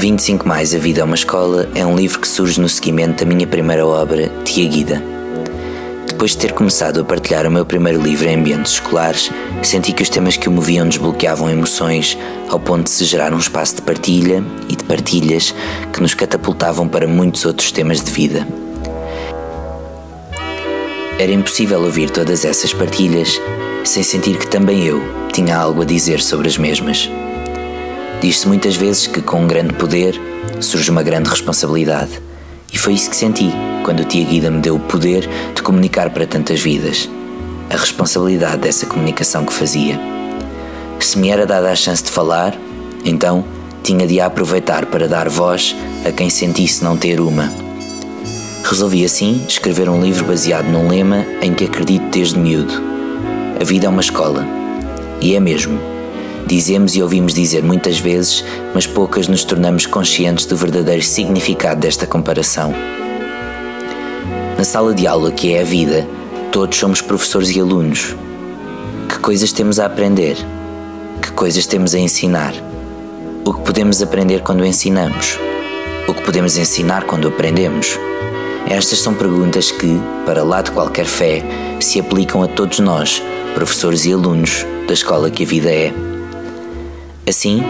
25 mais A Vida é uma Escola é um livro que surge no seguimento da minha primeira obra, Tia Guida. Depois de ter começado a partilhar o meu primeiro livro em ambientes escolares, senti que os temas que o moviam desbloqueavam emoções ao ponto de se gerar um espaço de partilha e de partilhas que nos catapultavam para muitos outros temas de vida. Era impossível ouvir todas essas partilhas sem sentir que também eu tinha algo a dizer sobre as mesmas. Diz-se muitas vezes que com um grande poder surge uma grande responsabilidade. E foi isso que senti quando o Tia Guida me deu o poder de comunicar para tantas vidas. A responsabilidade dessa comunicação que fazia. Se me era dada a chance de falar, então tinha de a aproveitar para dar voz a quem sentisse não ter uma. Resolvi assim escrever um livro baseado num lema em que acredito desde miúdo. A vida é uma escola. E é mesmo. Dizemos e ouvimos dizer muitas vezes, mas poucas nos tornamos conscientes do verdadeiro significado desta comparação. Na sala de aula que é a vida, todos somos professores e alunos. Que coisas temos a aprender? Que coisas temos a ensinar? O que podemos aprender quando ensinamos? O que podemos ensinar quando aprendemos? Estas são perguntas que, para lá de qualquer fé, se aplicam a todos nós, professores e alunos da escola que a vida é. Assim,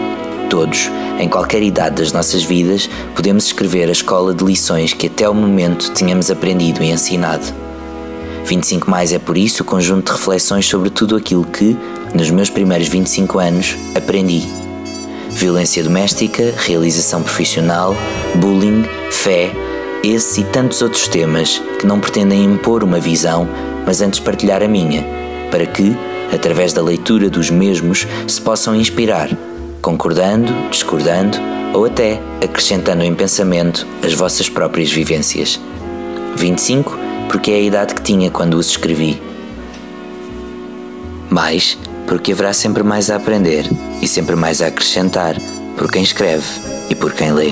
todos, em qualquer idade das nossas vidas, podemos escrever a escola de lições que até o momento tínhamos aprendido e ensinado. 25 mais é por isso o conjunto de reflexões sobre tudo aquilo que, nos meus primeiros 25 anos, aprendi. Violência doméstica, realização profissional, bullying, fé, esse e tantos outros temas que não pretendem impor uma visão, mas antes partilhar a minha, para que, através da leitura dos mesmos, se possam inspirar concordando, discordando ou até acrescentando em pensamento as vossas próprias vivências. 25, porque é a idade que tinha quando os escrevi. Mais, porque haverá sempre mais a aprender e sempre mais a acrescentar por quem escreve e por quem lê.